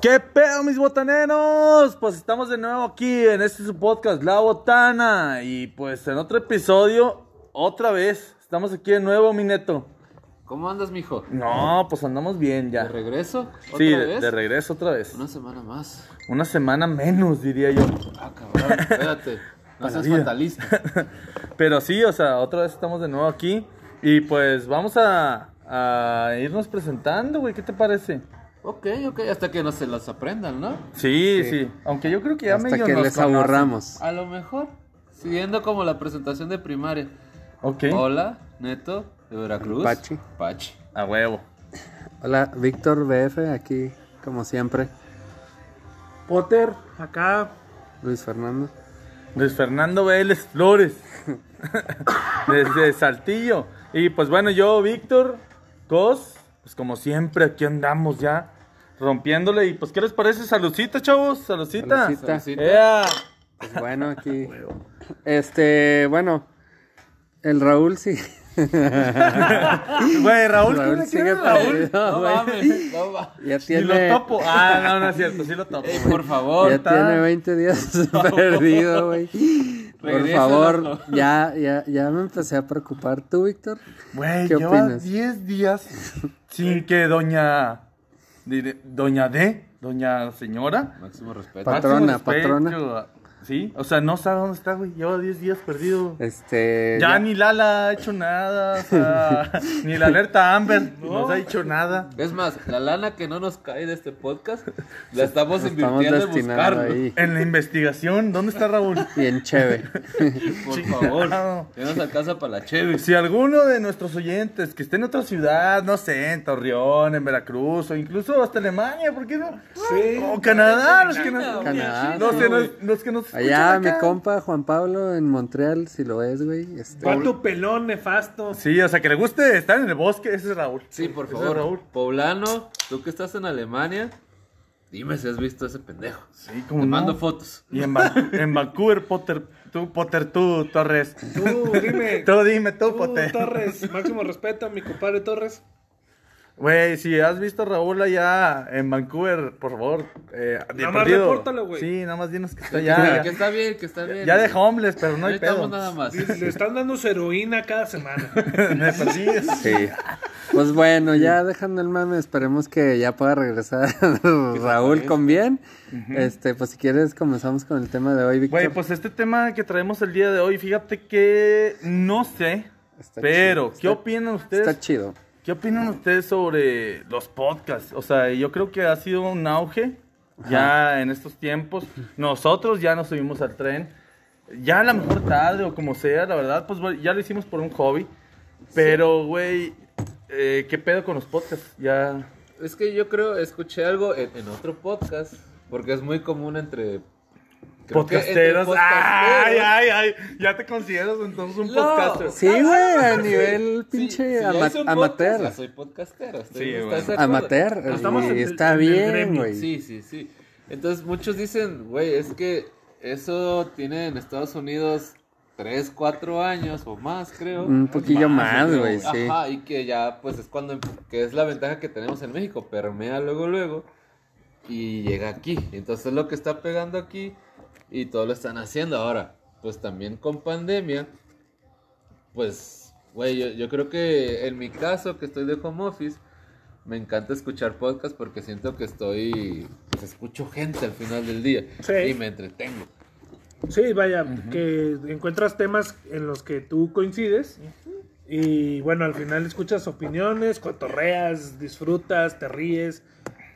¿Qué pedo, mis botaneros? Pues estamos de nuevo aquí en este su podcast, La Botana. Y pues en otro episodio, otra vez, estamos aquí de nuevo, mi neto. ¿Cómo andas, mijo? No, pues andamos bien ¿De ya. regreso? ¿Otra Sí, de, de regreso otra vez. Una semana más. Una semana menos, diría yo. Ah, cabrón, espérate. No seas fatalista. Pero sí, o sea, otra vez estamos de nuevo aquí. Y pues vamos a, a irnos presentando, güey. ¿Qué te parece? ok, ok, hasta que no se las aprendan, ¿no? Sí, sí. Aunque yo creo que ya Hasta medio que nos les conocen. aburramos. A lo mejor, siguiendo como la presentación de primaria. Ok. Hola, Neto, de Veracruz. Pachi. Pachi. A huevo. Hola, Víctor BF, aquí como siempre. Potter, acá. Luis Fernando. Luis Fernando Vélez Flores. Desde Saltillo. Y pues bueno, yo, Víctor Cos, pues como siempre, aquí andamos ya rompiéndole. Y pues, ¿qué les parece? Saludcita, chavos. Saludcita. Saludcita. Saludcita. Ea. Pues bueno, aquí. Este, bueno, el Raúl sí. Güey, Raúl, Raúl ¿quién sigue Raúl? No mames, no mames. Ya Si lo tiene, topo. Ah, no, no es cierto, sí lo topo. Ey, por favor. ya está. tiene 20 días perdido, güey. Por favor, ya, ya, ya me empecé a preocupar. ¿Tú, Víctor? Güey, ¿Qué lleva opinas? 10 días sin que doña. Doña D, doña señora. Máximo respeto. Patrona, máximo respeto, patrona. Sí, o sea, no sabe dónde está, güey. Lleva 10 días perdido. Este. Ya, ni Lala ha hecho nada, o sea, ni la alerta Amber nos ha hecho nada. Es más, la lana que no nos cae de este podcast, la estamos Estamos invirtiendo en destinando buscarlo. ahí. En la investigación, ¿dónde está Raúl? Bien chévere. Por favor, que nos alcanza para la cheve. Si alguno de nuestros oyentes que esté en otra ciudad, no sé, en Torreón, en Veracruz, o incluso hasta Alemania, ¿por qué no? Sí. O Canadá, los que nos, Canadá, los sí, que nos, güey. los que nos Allá, mi acá. compa Juan Pablo en Montreal, si lo ves, güey. Este, Pato pelón, nefasto. Sí, o sea, que le guste estar en el bosque, ese es Raúl. Sí, por Ese es favor. Raúl. Poblano, tú que estás en Alemania, dime si has visto ese pendejo. Sí, como Te no. mando fotos. Y en Vancouver, Potter, tú, Potter, tú, Torres. Tú, dime. Tú dime, tú, Tú, Potter. Torres, máximo respeto a mi compadre Torres. Güey, si has visto a Raúl allá en Vancouver, por favor. Eh, de Nada más perdido. repórtalo, güey. Sí, nada más dinos que está allá. que está bien, que está bien. Ya de homeless, pero no hay necesitamos pedo. nada más. Le están dando su heroína cada semana. Me perdí. Sí. Pues bueno, ya dejando el mame, esperemos que ya pueda regresar Raúl con bien. Este, pues si quieres comenzamos con el tema de hoy, Víctor. Güey, pues este tema que traemos el día de hoy, fíjate que no sé, Está pero chido, ¿qué está- opinan ustedes? Está chido. ¿Qué opinan ustedes sobre los podcasts? O sea, yo creo que ha sido un auge ya en estos tiempos. Nosotros ya nos subimos al tren. Ya a la mejor tarde o como sea, la verdad, pues ya lo hicimos por un hobby. Pero, güey, eh, ¿qué pedo con los podcasts? Ya... Es que yo creo, escuché algo en, en otro podcast, porque es muy común entre... creo Podcasteros. Ay, ay, ay. Ya te consideras entonces un No. podcaster. Sí, güey, a nivel Sí, pinche ama- amateur. podcast, soy podcastero. Amateur. Estamos y en está el bien, güey. Sí, sí, sí. Entonces muchos dicen, güey, es que eso tiene en Estados Unidos 3, 4 años o más, creo. Un poquillo más, güey, sí. Ajá, y que ya, pues es cuando, que es la ventaja que tenemos en México, permea luego, luego, y llega aquí. Entonces lo que está pegando aquí, y todo lo están haciendo ahora. Pues también con pandemia, pues, güey, yo, yo creo que en mi caso, que estoy de home office, me encanta escuchar podcast porque siento que estoy, pues escucho gente al final del día Sí. y me entretengo. Sí, vaya, que encuentras temas en los que tú coincides. Y bueno, al final escuchas opiniones, cotorreas, disfrutas, te ríes,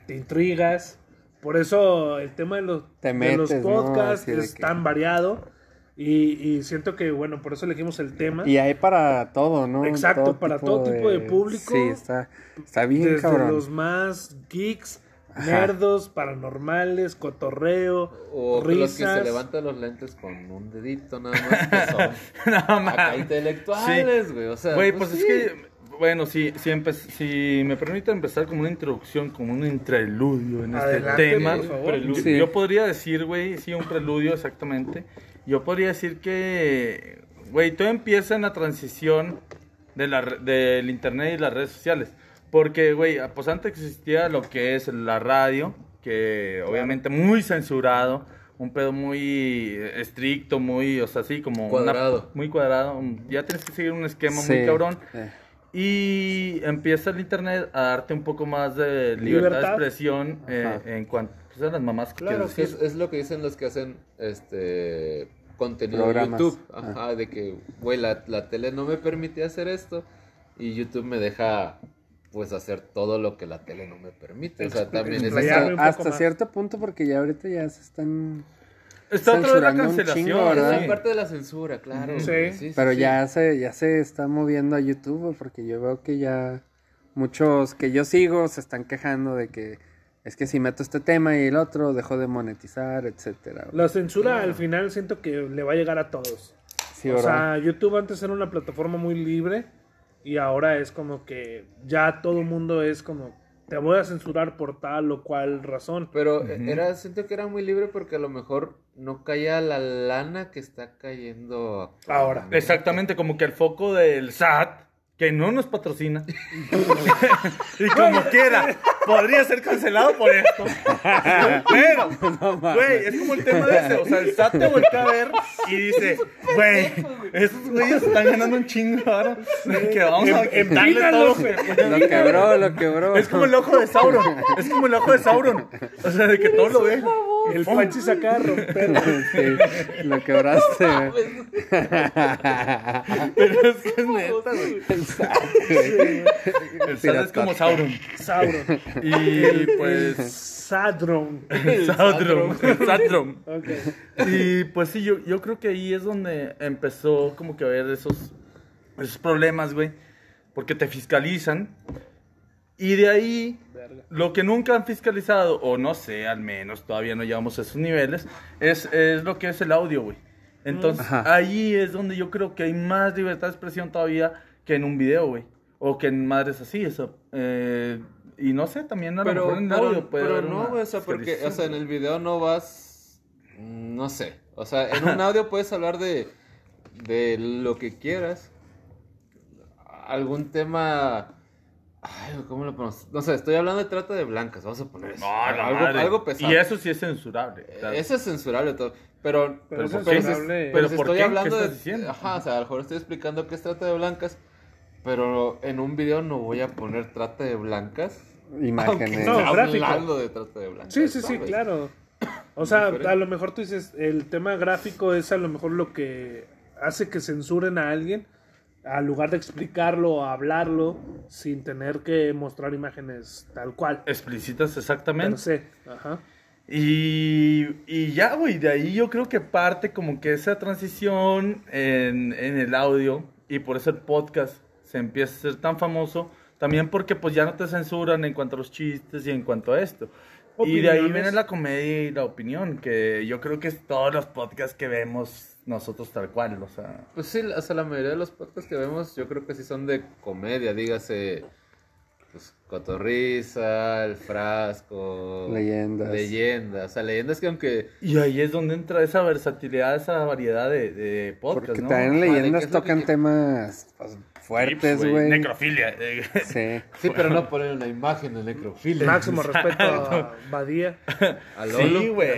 te intrigas. Por eso el tema de los, Te de los metes, ¿no? podcasts de es que- tan variado. Y, y siento que, bueno, por eso elegimos el tema. Y hay para todo, ¿no? Exacto, para todo tipo de público. Sí, está, está bien, Desde cabrón. los más geeks, Ajá. nerdos, paranormales, cotorreo, O los que se risas. levantan los lentes con un dedito nada más, que son No, acá intelectuales, güey. O sea, Güey, pues, sí. es que, bueno, si, si, empe- si me permite empezar como una introducción, como un interludio en este tema, por favor. yo, Sí. yo podría decir, güey, sí, un preludio exactamente. Yo podría decir que, güey, todo empieza en la transición de la, re- del internet y las redes sociales. Porque, güey, pues antes existía lo que es la radio, que obviamente muy censurado, un pedo muy estricto, muy, o sea, así como... una- Cuadrado. muy cuadrado, ya tienes que seguir un esquema Sí, muy cabrón. eh. Y empieza el internet a darte un poco más de libertad, Libertad. de expresión eh, en cuanto pues, a las mamás que Claro, que es, lo que dicen los que hacen este contenido en Programas. YouTube. Ajá, de que, güey, la, la tele no me permite hacer esto y YouTube me deja, pues, hacer todo lo que la tele no me permite. O sea, también es Hasta más. cierto punto, porque ya ahorita ya se están. Está otra vez la censurando un cancelación, chingo, sí. parte de la censura, claro. Sí. Pero sí. ya se, ya se está moviendo a YouTube, porque yo veo que ya muchos que yo sigo se están quejando de que es que si meto este tema y el otro dejo de monetizar, etcétera. La censura al final siento que le va a llegar a todos. Sí, o ¿verdad? sea, YouTube antes era una plataforma muy libre y ahora es como que ya todo el mundo es como te voy a censurar por tal o cual razón. Pero eh, era, siento que era muy libre porque a lo mejor no caía la lana que está cayendo Ahora. Exactamente, como que el foco del SAT, que no nos patrocina, y como quiera, podría ser cancelado por esto. Pero, güey, es como el tema de ese, o sea, el SAT te voltea a ver y dice, güey, esos güeyes están ganando un chingo ahora, que vamos a Em- empínalos, todo. Lo quebró, lo quebró. Es como el ojo de Sauron, es como el ojo de Sauron, o sea, de que todo lo ve. El Pachi se acaba de romper. Sí, lo quebraste. Pero es que es neta, güey. El güey. El SAT es como Sauron. Sauron. Y pues. Sadron. Sadrom. Sadrom. Ok. Y pues sí, yo, yo creo que ahí es donde empezó como que a ver esos, esos problemas, güey. Porque te fiscalizan. Y de ahí, Verga. lo que nunca han fiscalizado, o no sé, al menos todavía no llegamos a esos niveles, es, es lo que es el audio, güey. Entonces, Ajá. ahí es donde yo creo que hay más libertad de expresión todavía que en un video, güey. O que en madres así, eso. Eh, y no sé, también a lo Pero, mejor en el pero- audio puede pero haber no, güey, o sea, porque, o sea, en el video no vas, mm, no sé, o sea, en un audio puedes hablar de, de lo que quieras, algún tema, ay, ¿cómo lo ponemos? No sé, estoy hablando de trata de blancas, vamos a poner eso, No, la algo, madre. algo pesado. Y eso sí es censurable. claro. Eso es censurable todo, pero, Pero pero censurable. pero ¿Pero si por estoy qué? hablando ¿Qué de, estás diciendo? ajá, o sea, a lo mejor estoy explicando qué es trata de blancas, pero en un video no voy a poner trata de blancas. Imágenes. No, hablando de trata de blancas. Sí, sí, sí, ¿sabes? claro. O sea, a lo mejor tú dices, el tema gráfico es a lo mejor lo que hace que censuren a alguien, al lugar de explicarlo o hablarlo, sin tener que mostrar imágenes tal cual. Explicitas exactamente. se. Ajá. Y, y ya, güey, de ahí yo creo que parte como que esa transición en, en el audio y por eso el podcast se empieza a ser tan famoso, también porque pues ya no te censuran en cuanto a los chistes y en cuanto a esto. Y de ahí Opiniones. viene la comedia y la opinión, que yo creo que es todos los podcasts que vemos nosotros tal cual, o sea... Pues sí, o sea, la mayoría de los podcasts que vemos, yo creo que sí son de comedia, dígase, pues, Cotorrisa, El Frasco. Leyendas. Leyendas, o sea, leyendas que aunque... Y ahí es donde entra esa versatilidad, esa variedad de, de podcasts, Porque ¿no? también Vale, ¿qué leyendas que tocan temas pues, fuertes, güey. Necrofilia. Sí. Sí, pero no ponen una imagen de necrofilia. Máximo respeto a Badía. A Lolo. Sí, güey.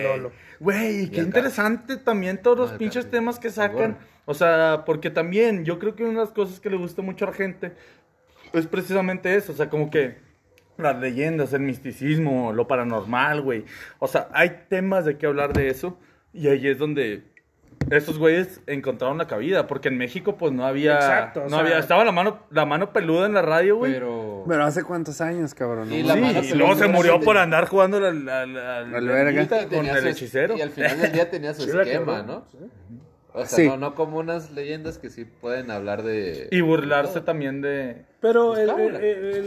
Güey, Y qué acá. interesante también todos los Ah, pinches temas que sacan. O sea, porque también yo creo que una de las cosas que le gusta mucho a la gente es precisamente eso. O sea, como que las leyendas, el misticismo, lo paranormal, güey. O sea, hay temas de qué hablar de eso. Y ahí es donde estos güeyes encontraron la cabida. Porque en México, pues no había. Exacto, o no sea- había. Estaba la mano, la mano peluda en la radio, güey. Pero... Pero hace cuántos años, cabrón. Y No la Sí, mames. mano y luego se murió de- por andar jugando la, la, la- la- Al verga. Y con el hechicero. Y al final del día tenía su esquema. ¿no? O sea, Sí. no, no como unas leyendas que sí pueden hablar de... Y burlarse también de... Pero Pues el-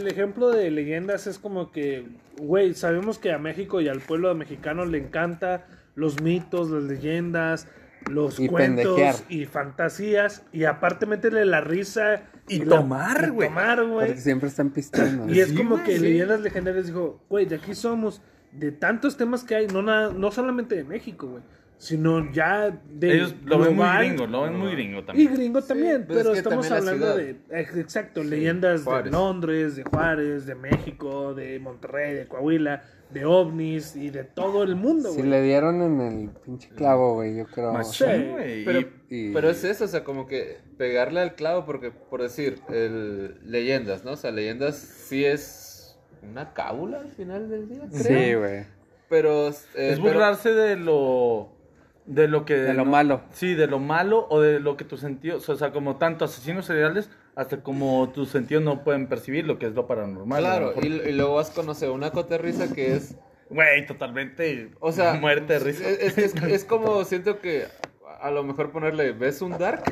el ejemplo de leyendas es como que, güey, sabemos que a México y al pueblo mexicano le encanta los mitos, las leyendas, los Y cuentos pendejear. y fantasías y aparte meterle la risa Y tomar, y güey. tomar, güey. Porque siempre están pisteando. Y es Sí, como que sí. Leyendas Legendarias dijo, güey, de aquí somos, de tantos temas que hay, no, nada, no solamente de México, güey, sino ya de Ellos lo ven muy gringo, lo ven muy gringo Y también. gringo también, pues pero es que estamos también hablando ciudad. de, ex- exacto, leyendas de. Londres, de Juárez, de México, de Monterrey, de Coahuila, de ovnis y de todo el mundo, Si güey. le dieron en el pinche clavo, güey, yo creo. Machín, Sí, güey. Pero, Y- pero es eso, o sea, como que pegarle al clavo, porque, por decir, el, leyendas, ¿no? O sea, leyendas sí es una cábula al final del día, creo. Sí, güey. Pero... eh, es pero- burlarse de lo de lo que De lo malo. sí de lo malo o de lo que tus sentidos o sea como tanto asesinos seriales hasta como tus sentidos no pueden percibir lo que es lo paranormal a lo Claro, mejor. y, y luego vas a conocer una coterriza que es... güey totalmente O sea, muerte de risa Es, es, es- como siento que a lo mejor ponerle, ¿ves un dark?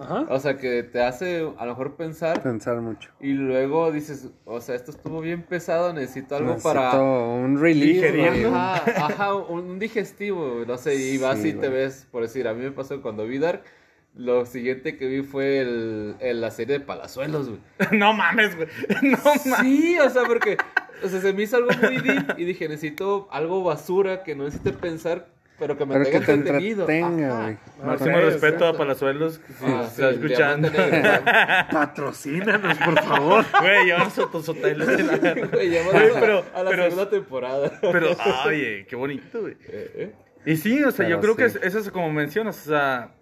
Ajá. O sea, que te hace a lo mejor pensar Pensar mucho. y luego dices, o sea, esto estuvo bien pesado, necesito algo Necesito para... un güey. Ajá, ajá, un digestivo, no sé, y vas Sí, y te ves, por decir, a mí me pasó cuando vi Dark, lo siguiente que vi fue el, el- la serie de Palazuelos, güey. no mames güey no mames Sí, o sea, porque, o sea, se me hizo algo muy deep y dije, necesito algo basura que no necesite pensar, pero que me Pero que tenga te entretenido. entretenga, máximo respeto exacto. a Palazuelos si Ah, está sí, escuchando Diamante Negro, Patrocínanos, por favor. güey llevan la- güey, a- pero- a la pero- segunda temporada. pero oye qué bonito güey Eh, eh. Y sí, o sea, yo creo sí. que es, eso es como mencionas, o sea,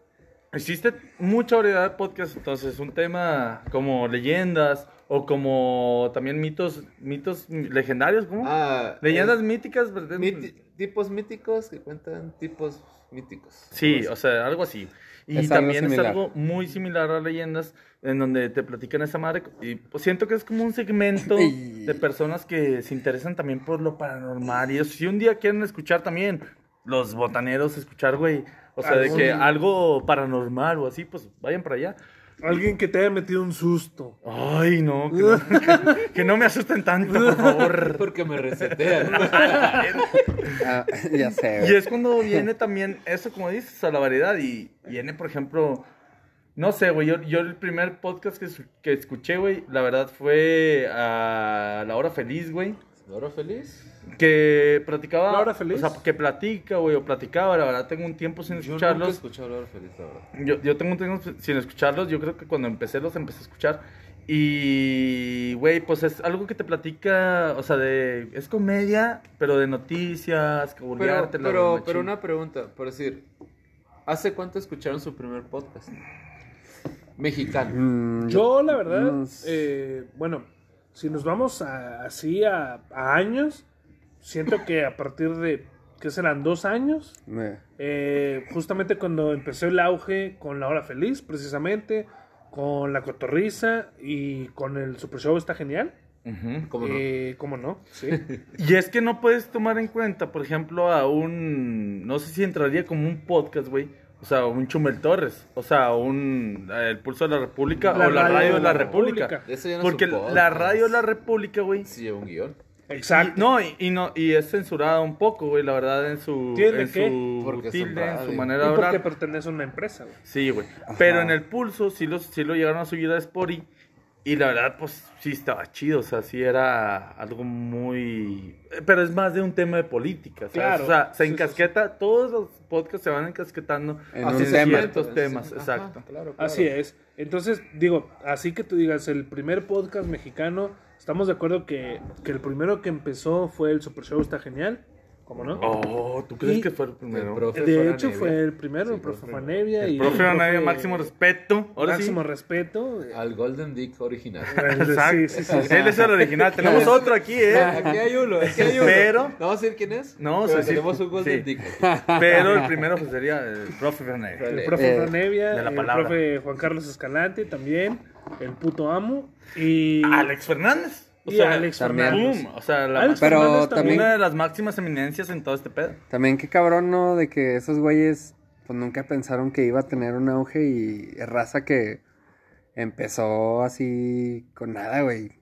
existe mucha variedad de podcasts, entonces un tema como leyendas o como también mitos, mitos legendarios, ¿cómo? Ah, leyendas míticas, ¿verdad? miti- tipos míticos que cuentan tipos míticos. Sí, o sea, algo así. Y Es algo también es algo muy similar a leyendas, en donde te platican esa madre. Y pues siento que es como un segmento de personas que se interesan también por lo paranormal. Y eso, si un día quieren escuchar también, los botaneros, escuchar, güey, o sea, de que algo paranormal o así, pues vayan para allá. Alguien que te haya metido un susto. Ay, no, que no, que- que no me asusten tanto, por favor. Porque me resetean. Ah, ya sé, Y es cuando viene también eso, como dices, a la variedad. Y viene, por ejemplo, no sé, güey, yo, yo el primer podcast que escuché, güey, la verdad fue a La Hora Feliz, güey. ¿Loro feliz? Que platicaba. ¿La Hora Feliz? O sea, que platica, güey, o platicaba, la verdad, tengo un tiempo sin Yo nunca he escucharlos. escuchado Loro feliz, la verdad. Yo, yo tengo un tiempo sin escucharlos. Yo creo que cuando empecé los empecé a escuchar. Y, güey, pues es algo que te platica, o sea, de. Es comedia, pero de noticias, que Pero, pero, una pregunta, por decir, ¿hace cuánto escucharon su primer podcast? Mexicano. Mm, Yo, la verdad, unos- eh, bueno, si nos vamos a- así a, a años, siento que a partir de, ¿qué serán? ¿Dos años? me- Eh, justamente cuando empezó el auge con La Hora Feliz, precisamente, con La Cotorriza y con el Super Show está genial. Ujú. ¿Cómo no? Eh, ¿Cómo no? Sí. Y es que no puedes tomar en cuenta, por ejemplo, a un. No sé si entraría como un podcast, güey. O sea, un Chumel Torres. O sea, un. El Pulso de la República. o la Radio de la República. No Porque la Radio de la República, güey. Sí lleva un guion. Exacto. Y- no, y, y no, y es censurada un poco, güey, la verdad, en su. ¿Tiene en su tilde, en su manera de y porque hablar. pertenece a una empresa, güey. Sí, güey. Pero en el pulso sí lo, sí lo llegaron a subir a Spotify. Y la verdad, pues sí estaba chido. O sea, sí era algo muy. Pero es más de un tema de política. ¿sabes? Claro. O sea, se Sí, sí, encasqueta. Todos los podcasts se van encasquetando En hacia un tema. ciertos temas. Exacto. claro, claro. Así es. Entonces, digo, así que tú digas, el primer podcast mexicano, estamos de acuerdo que, que el primero que empezó fue el Super Show, está genial. ¿Cómo no? Oh, ¿tú crees Y- que fue el primero? El profe de hecho, fue el primero, Sí, el profe. Fanevia. el y profe el profe- máximo respeto. Ahora máximo sí. respeto. Al Golden Dick original. Exacto. Sí, sí. Él es el original. Tenemos otro aquí, ¿eh? Aquí hay uno, aquí hay uno. Pero- ¿No vamos a decir quién es? No, Pero sí, sí. tenemos un Golden Sí. Dick. Pero el primero pues, sería el profe Anaya. El profe Eh, Fanevia, de la el palabra. profe Juan Carlos Escalante también, el puto amo. Y, Alex Fernández. O sea, Alex también. Fernández. boom, o sea, la Alex Pero Fernández también- una de las máximas eminencias en todo este pedo. También qué cabrón, ¿no? De que esos güeyes, pues nunca pensaron que iba a tener un auge y raza que empezó así con nada, güey.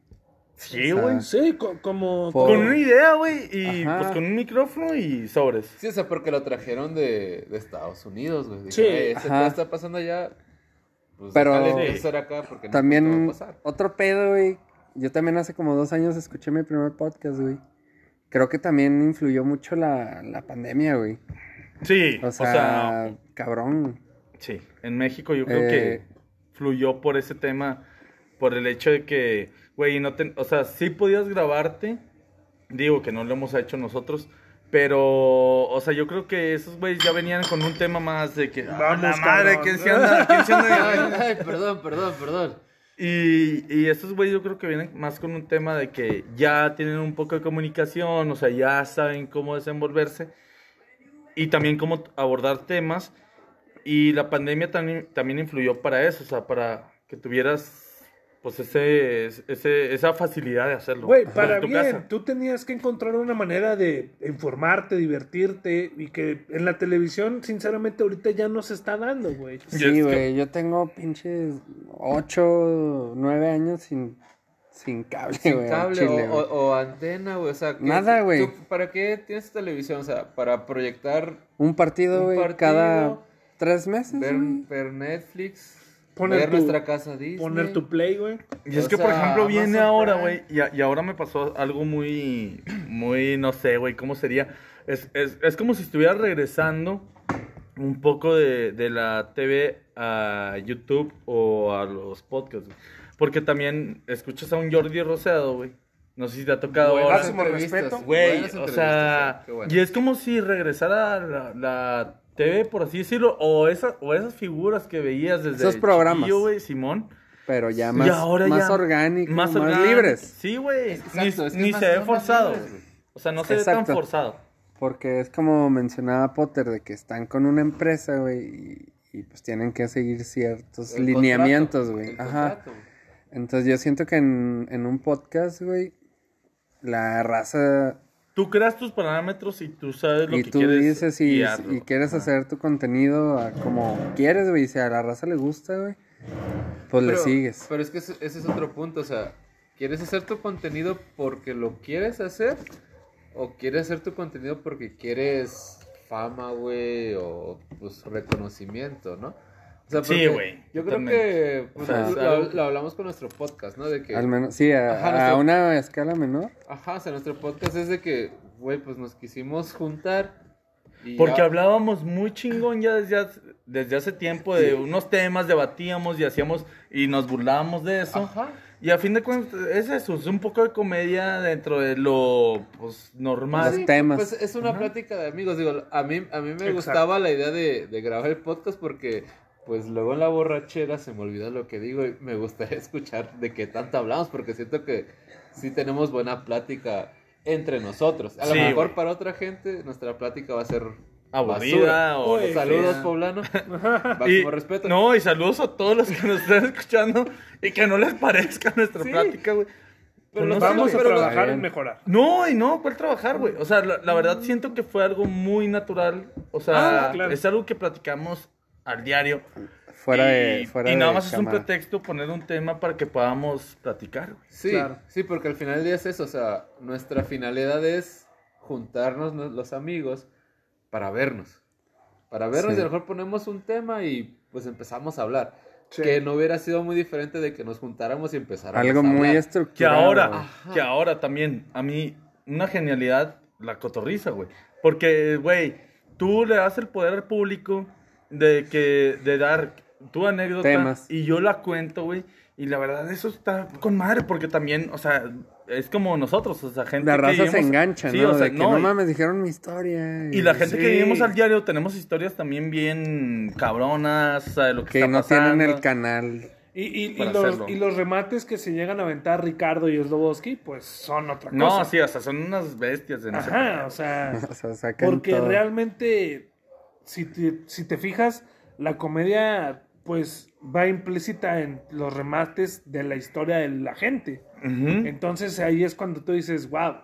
Sí, O sea, güey. Sí, co- como... Por- Con una idea, güey, y Ajá. pues con un micrófono y sobres. Sí, o sea, porque lo trajeron de, de Estados Unidos, güey. Sí, "Ey, ese está pasando allá. Pues Pero- acá porque no También pasar. otro pedo, güey. Yo también hace como dos años escuché mi primer podcast, güey. Creo que también influyó mucho la, la pandemia, güey. Sí, O sea, cabrón. Sí, en México yo creo Eh, que fluyó por ese tema, por el hecho de que, güey, no te, o sea, sí podías grabarte, digo que no lo hemos hecho nosotros, pero, o sea, yo creo que esos güeyes ya venían con un tema más de que, ah, Vamos, la madre, cabrón. ¿quién se anda? ¿Quién se Ay, anda? ay, perdón, perdón, perdón. Y, y estos güeyes yo creo que vienen más con un tema de que ya tienen un poco de comunicación, o sea, ya saben cómo desenvolverse y también cómo abordar temas. Y la pandemia también, también influyó para eso, o sea, para que tuvieras pues ese, ese, esa facilidad de hacerlo. Güey, para tu bien, casa. tú tenías que encontrar una manera de informarte, divertirte y que en la televisión, sinceramente, ahorita ya no se está dando, güey. Sí, que- güey, yo tengo pinches 8, 9 años sin, sin cable, Sin güey. al cable chile, o, güey. o- o antena, güey. O sea, ¿qué- Nada, güey. ¿Para qué tienes televisión? O sea, para proyectar, Un partido, güey, cada tres meses. ver, ver Netflix, Poner ver tu- nuestra casa Disney. Poner tu play, güey. Y es O que, por ejemplo, viene ahora, güey, y, ahora me pasó algo muy, muy, no sé, güey, ¿cómo sería? Es, es, es como si estuviera regresando un poco de, de la TV a YouTube o a los podcasts, güey. Porque también escuchas a un Jordi Rosado, güey. No sé si te ha tocado Buenas ahora. Respeto. Güey, o sea, bueno. y es como si regresara la, la TV, por así decirlo, o, esa, o esas figuras que veías desde Esos programas. chiquillo, güey, Simón. Pero ya más, ahora más ya- orgánico, más, orgánico. libres. Sí, güey. Ni, es que ni más- se ve forzado. libres. O sea, no se ve tan forzado. Porque es como mencionaba Potter, de que están con una empresa, güey, y, y pues tienen que seguir ciertos El lineamientos, güey. Ajá. contrato. Entonces yo siento que en, en un podcast, güey, la raza... Tú creas tus parámetros y tú sabes lo y que tú quieres dices y, guiarlo. y quieres hacer tu contenido a como quieres, güey, y si a la raza le gusta, güey, pues le sigues. Pero es que ese, ese es otro punto, o sea, ¿quieres hacer tu contenido porque lo quieres hacer? ¿O quieres hacer tu contenido porque quieres fama, güey, o pues reconocimiento, ¿no? O sea, Sí, güey, Yo creo que pues, O sea, lo, lo- hablamos con nuestro podcast, ¿no? De que, Al menos, sí, a, Ajá, a nuestro- una escala menor. ajá, o sea, nuestro podcast es de que, güey, pues nos quisimos juntar. Y Porque ya- hablábamos muy chingón ya desde hace, desde hace tiempo de unos temas, debatíamos y hacíamos y nos burlábamos de eso. Ajá. Y a fin de cuentas es eso, es un poco de comedia dentro de lo pues, normal. Los temas. Pues es una plática de amigos. Digo, a mí, a mí me Exacto. gustaba la idea de, de grabar el podcast porque, pues luego en la borrachera se me olvida lo que digo y me gustaría escuchar de qué tanto hablamos porque siento que sí tenemos buena plática entre nosotros. A lo Sí, mejor güey. para otra gente nuestra plática va a ser Aburrida basura. o que Saludos, sea. poblano. Y- respeto. No, y saludos a todos los que nos están escuchando y que no les parezca nuestra Sí. plática, güey. Pero no los sé, Vamos a trabajar bien. en mejorar. No, y no, ¿cuál trabajar, güey? O sea, la, la verdad siento que fue algo muy natural. O sea, Ah, claro. es algo que platicamos al diario. Fuera y, de fuera y nada de más es un pretexto poner un tema para que podamos platicar, güey. Sí, Claro. sí, porque al final del día es eso, o sea, nuestra finalidad es juntarnos nos- los amigos para vernos. Para vernos Sí. y a lo mejor ponemos un tema y pues empezamos a hablar. Sí. Que no hubiera sido muy diferente de que nos juntáramos y empezáramos Algo a muy hablar. Que estructurado. ahora. Ajá. que ahora también, a mí, una genialidad, la cotorriza, güey. Porque, güey, tú le das el poder al público de que, de dar tu anécdota Temas. y yo la cuento, güey. Y la verdad, eso está con madre, porque también, o sea, es como nosotros, o sea, gente La que raza se vivimos- engancha, Sí, ¿no? o sea, de que no, no, y- mames, dijeron mi historia. Y la gente que vivimos al diario tenemos historias también bien cabronas, o sea, de lo que, que está no tienen el canal. Y, y- los, y los remates que se llegan a aventar Ricardo y Sloboski, pues son otra No, cosa. sí, o sea, son unas bestias en ese Ajá, o sea, O sea, sacan porque todo. realmente, si te, si te fijas, la comedia, pues va implícita en los remates de la historia de la gente. Entonces ahí es cuando tú dices, wow,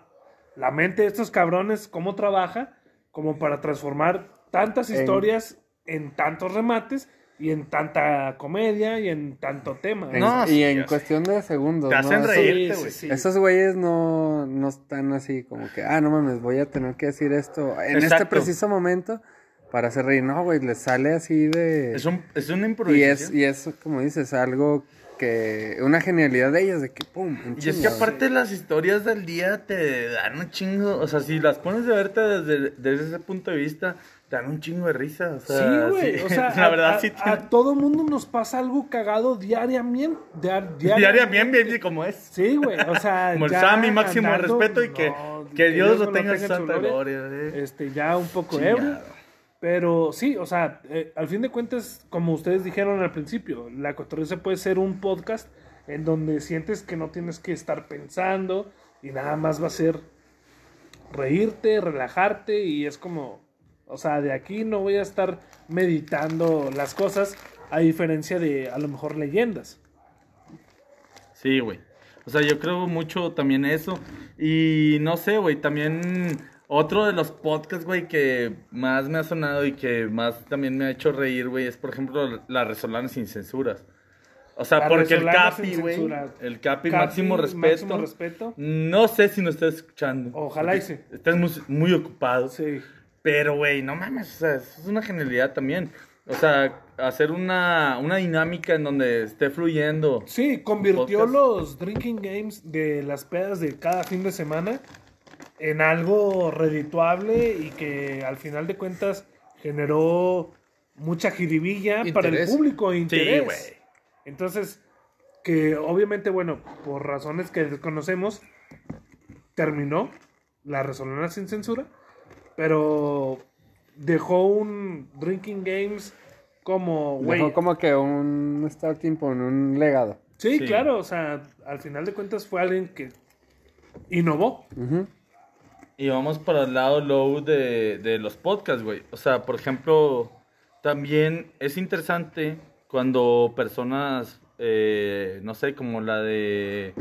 la mente de estos cabrones, ¿cómo trabaja? Como para transformar tantas historias en tantos remates y en tanta comedia y en tanto tema. En- No, y sí, en cuestión de segundos. Te ¿no? hacen Esos- reírte, güey. sí, sí. Esos güeyes no, no están así como que, ah, no mames, voy a tener que decir esto en este preciso momento para hacer reír. No, güey, les sale así de... Es, un, es una y, es, improvisación. y es, como dices, algo que... Una genialidad de ellos, de que pum, Y es que aparte las historias del día te dan un chingo, o sea, si las pones de verte desde, desde ese punto de vista, te dan un chingo de risa. O Sí, güey. O sea, la a, verdad a- sí. a todo mundo nos pasa algo cagado diariamente. diar- Diaria bien, bien, bien, como es. Sí, güey. O sea, Como el ya Sammy, máximo andando, respeto y que, no, que Dios lo tenga en su santa gloria. eh. Este, ya un poco ebrio. Pero sí, o sea, eh, al fin de cuentas, como ustedes dijeron al principio, la cotorriza puede ser un podcast en donde sientes que no tienes que estar pensando y nada más va a ser reírte, relajarte y es como, o sea, de aquí no voy a estar meditando las cosas a diferencia de a lo mejor leyendas. Sí, güey. O sea, yo creo mucho también eso. Y no sé, güey, también otro de los podcasts, güey, que más me ha sonado y que más también me ha hecho reír, güey, es por ejemplo La Resolana sin censuras. O sea, La porque el Capi, güey, el Capi, Capi, máximo respeto. máximo respeto. No sé si nos está escuchando. Ojalá y sí. Estás muy, muy ocupado. Sí. Pero, güey, no mames, o sea, eso es una genialidad también. O sea, hacer una, una dinámica en donde esté fluyendo. Sí, convirtió los drinking games de las pedas de cada fin de semana en algo redituable y que al final de cuentas generó mucha jiribilla para el público, e interés. Entonces, que obviamente, bueno, por razones que desconocemos, terminó la Resolana sin censura, pero dejó un drinking games como, güey, Dejó como que un starting point, un legado. Sí, Sí. claro, o sea, al final de cuentas fue alguien que innovó. Ujú. Y vamos para el lado low de, de los podcasts, güey. O sea, por ejemplo, también es interesante cuando personas, eh, no sé, como la de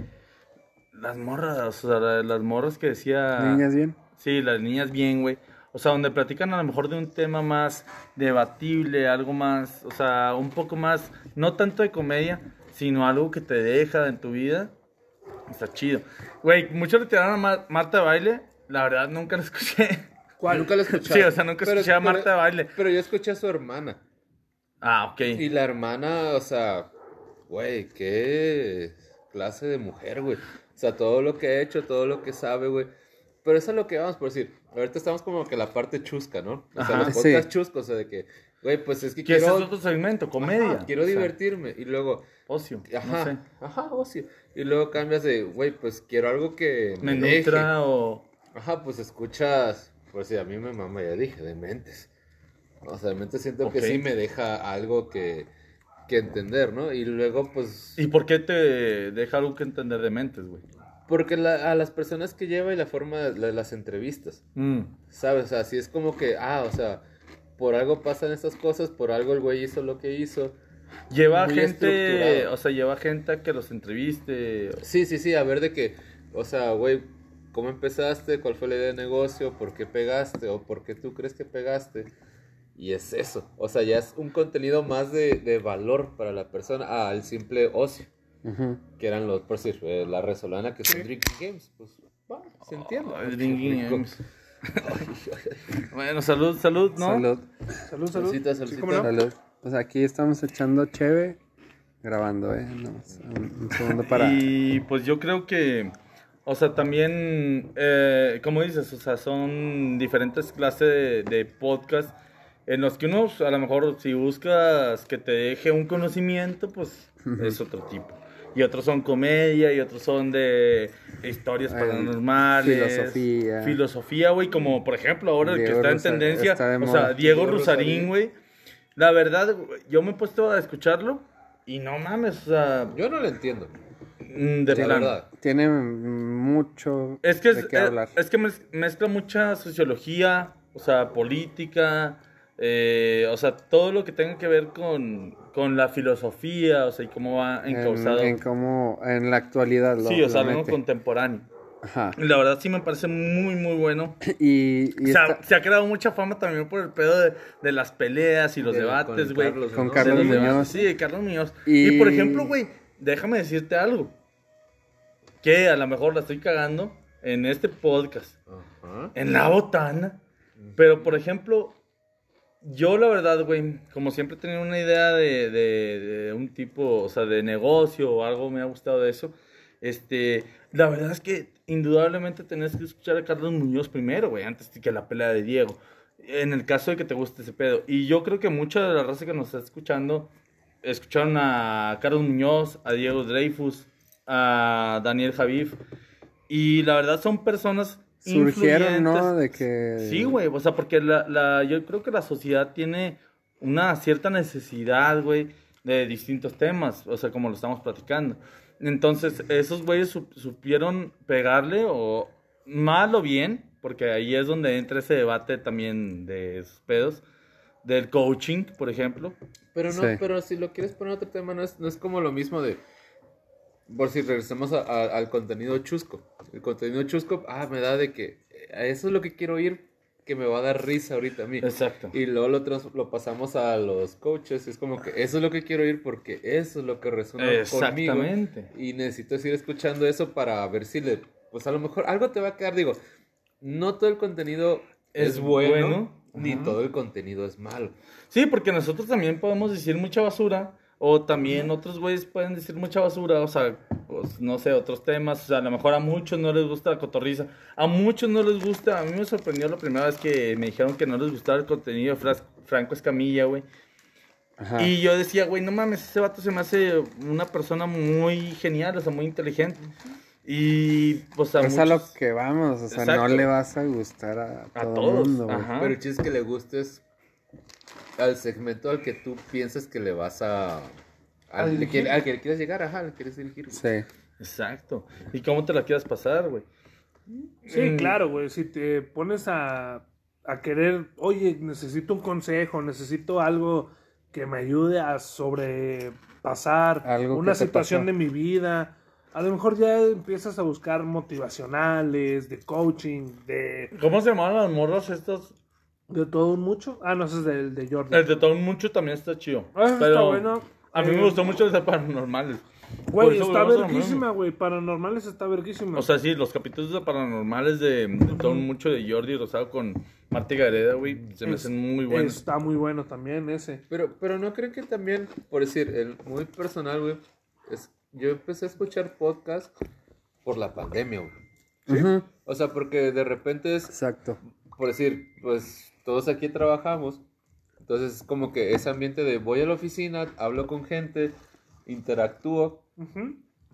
las morras, o sea, la de las morras que decía... Niñas bien. Sí, las niñas bien, güey. O sea, donde platican a lo mejor de un tema más debatible, algo más, o sea, un poco más, no tanto de comedia, sino algo que te deja en tu vida. Está chido. Güey, muchos le tiraron a Ma- Marta de Baile. La verdad, nunca la escuché. ¿Cuál? Nunca lo he escuchado. Sí, o sea, nunca escuché a Marta de Baile. Pero yo escuché a su hermana. Ah, ok. Y la hermana, o sea, güey, qué clase de mujer, güey. O sea, todo lo que ha hecho, todo lo que sabe, güey. Pero eso es lo que vamos por decir. Ahorita estamos como que la parte chusca, ¿no? O sea, Ajá. los podcasts Sí. chuscos, o sea, de que, güey, pues es que ese quiero... es otro segmento, comedia. Ajá, quiero O sea, divertirme. Y luego, Ocio. ajá, No sé. ajá, ocio. Y luego cambias de, güey, pues quiero algo que Me me, deje. nutra o. Ajá, pues escuchas, pues sí, a mí me mama, ya dije, de mentes. O sea, de mentes siento que sí me deja algo que, que entender, ¿no? Y luego, pues, ¿Y por qué te deja algo que entender de mentes, güey? porque la- a las personas que lleva y la forma de la- las entrevistas, Mm. ¿sabes? O sea, sí es como que, ah, o sea, por algo pasan estas cosas, por algo el güey hizo lo que hizo. Lleva Muy gente, o sea, lleva gente a que los entreviste. Sí, sí, sí, a ver de que, o sea, güey, ¿cómo empezaste? ¿Cuál fue la idea de negocio? ¿Por qué pegaste? ¿O por qué tú crees que pegaste? Y es eso. O sea, ya es un contenido más de, de valor para la persona al simple ocio. Que eran los, por decir, eh, la resolana que son drinking games. Pues, va, se entiende. Drinking rico. games. Bueno, salud, salud, ¿no? Salud. Salud, salud. Sí. ¿cómo no? Salud. Pues aquí estamos echando cheve, grabando, ¿eh? Nomás un, un segundo para... Y pues yo creo que, o sea, también, eh, como dices, o sea, son diferentes clases de, de podcast en los que uno, a lo mejor, si buscas que te deje un conocimiento, pues es otro tipo. Y otros son comedia, y otros son de historias Eh, paranormales. filosofía. Filosofía, güey, como por ejemplo ahora el que está en tendencia, está o sea, Diego, Diego Rusarín, güey. La verdad, yo me he puesto a escucharlo y no mames, o sea, Yo no lo entiendo. Mm, de la verdad. Tiene mucho Es que, es, de qué eh, hablar. es que mez- mezcla mucha sociología, o sea, política, eh, o sea, todo lo que tenga que ver con, con la filosofía, o sea, y cómo va en, encauzado. en cómo, en la actualidad lo, sí, o sea, lo algo contemporáneo. Ajá. La verdad sí me parece muy, muy bueno. Y, y O sea, está- se ha creado mucha fama también por el pedo de, de las peleas y los De- debates, con güey. Carlos Con. Carlos los Muñoz. Sí, de Carlos Muñoz. Y, Y- por ejemplo, güey, déjame decirte algo. Que a lo mejor la estoy cagando en este podcast. Ajá. En la botana. Pero, por ejemplo, yo la verdad, güey, como siempre he tenido una idea de, de- de un tipo, o sea, de negocio o algo, me ha gustado de eso. Este, la verdad es que indudablemente tenés que escuchar a Carlos Muñoz primero, güey, antes que la pelea de Diego. en el caso de que te guste ese pedo. Y yo creo que mucha de la raza que nos está escuchando escucharon a Carlos Muñoz, a Diego Dreyfus, a Daniel Javif. Y la verdad son personas Surgieron, ¿no? influyentes. De que... Sí, güey, o sea, porque la, la, yo creo que la sociedad tiene una cierta necesidad, güey, de distintos temas, o sea, como lo estamos platicando. Entonces, esos güeyes sup- supieron pegarle o mal o bien, porque ahí es donde entra ese debate también de esos pedos, del coaching, por ejemplo. Pero no, Sí. pero si lo quieres poner otro tema, no es, no es como lo mismo de. Por si regresamos a- a- al contenido chusco. El contenido chusco, ah, me da de que eh, eso es lo que quiero oír, que me va a dar risa ahorita a mí. Exacto. Y luego lo, lo pasamos a los coaches. y Es como que eso es lo que quiero oír porque eso es lo que resuena conmigo. Exactamente. Y necesito seguir escuchando eso para ver si le. Pues a lo mejor algo te va a quedar. Digo, no todo el contenido es, Es bueno, bueno. ni Ajá. todo el contenido es malo. Sí, porque nosotros también podemos decir mucha basura, o también otros güeyes pueden decir mucha basura, o sea, pues, no sé, otros temas, o sea, a lo mejor a muchos no les gusta la cotorriza, a muchos no les gusta, a mí me sorprendió la primera vez que me dijeron que no les gustaba el contenido de Franco Escamilla, güey. Ajá. Y yo decía, güey, no mames, ese vato se me hace una persona muy genial, o sea, muy inteligente. Y pues a es a lo muchos- que vamos, o sea, Exacto. no le vas a gustar a, A todo todos, mundo. güey. ajá. Pero el chiste es que le gustes al segmento al que tú piensas que le vas a. Al, Al que, elegir. al que le quieres llegar, ajá, al que quieres elegir. Sí. Exacto. ¿Y cómo te la quieras pasar, güey? Sí, Mm. claro, güey. Si te pones a, a querer, oye, necesito un consejo, necesito algo que me ayude a sobrepasar Algo que una situación pasó. de mi vida. A lo mejor ya empiezas a buscar motivacionales, de coaching, de, ¿Cómo se llaman las morras estas? De todo un mucho. Ah, no, ese es del de Jordan. El de todo mucho también está chido. Ah, está pero bueno. a mí Eh, me gustó mucho el de paranormales. Güey, está verguísima, güey. Paranormales está verguísima. O sea, sí, los capítulos de paranormales de, de todo mucho de Jordi Rosado con Marta Gareda, güey, se me Es- hacen muy buenos. Está muy bueno también ese. Pero, pero no creen que también, por decir, el muy personal, güey, es, yo empecé a escuchar podcast por la pandemia, güey. O sea, porque de repente es, Exacto. por decir, pues todos aquí trabajamos, entonces es como que ese ambiente de voy a la oficina, hablo con gente, interactúo,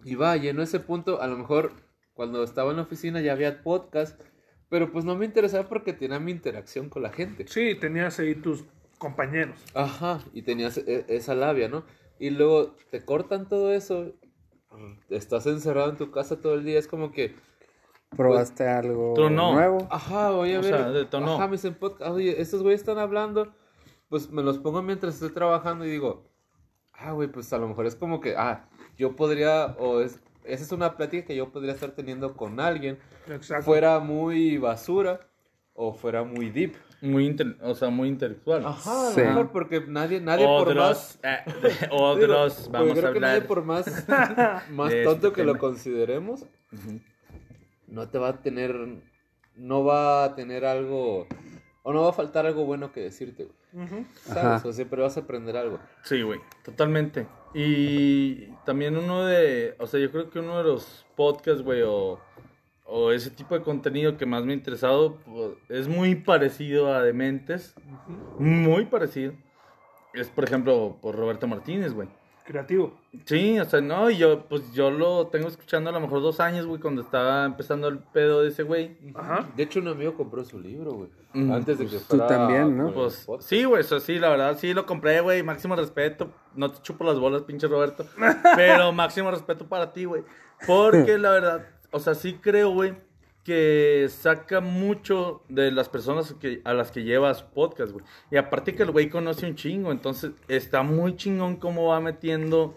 y va, y en ese punto, a lo mejor cuando estaba en la oficina ya había podcast, pero pues no me interesaba porque tenía mi interacción con la gente. Sí, tenías ahí tus compañeros. Ajá, y tenías e- esa labia, ¿no? Y luego te cortan todo eso, estás encerrado en tu casa todo el día, es como que, ¿Probaste algo Tú no. nuevo? ajá, voy a O ver, sea, detonó. ajá, me dicen podcast, oye, estos güeyes están hablando, pues me los pongo mientras estoy trabajando y digo, ah, güey, pues a lo mejor es como que, ah, yo podría, o es, esa es una plática que yo podría estar teniendo con alguien, Exacto. fuera muy basura o fuera muy deep. Muy inte- o sea, muy intelectual. Ajá, a lo Sí. mejor porque nadie, nadie por más... Otros, eh, otros, Digo, vamos a creo que nadie hablar. por más, más de tonto este que lo tema. consideremos, Ujú. No te va a tener, no va a tener algo, o no va a faltar algo bueno que decirte, güey. ¿Sabes? Ajá. O siempre vas a aprender algo. Sí, güey, totalmente. Y también uno de, o sea, yo creo que uno de los podcasts, güey, o, o ese tipo de contenido que más me ha interesado, pues, es muy parecido a Dementes, muy parecido. Es, por ejemplo, por Roberto Martínez, güey. Creativo. Sí, o sea, no, y yo, pues yo lo tengo escuchando a lo mejor dos años, güey, cuando estaba empezando el pedo de ese güey. Ajá. De hecho, un amigo compró su libro, güey. Mm, antes de que pues tú fuera también, ¿no? Pues sí, güey, eso sí, la verdad, sí lo compré, güey, máximo respeto. No te chupo las bolas, pinche Roberto. Pero máximo respeto para ti, güey. Porque la verdad, o sea, sí creo, güey, que saca mucho de las personas que, a las que lleva a su podcast, güey. Y aparte que el güey conoce un chingo, entonces está muy chingón cómo va metiendo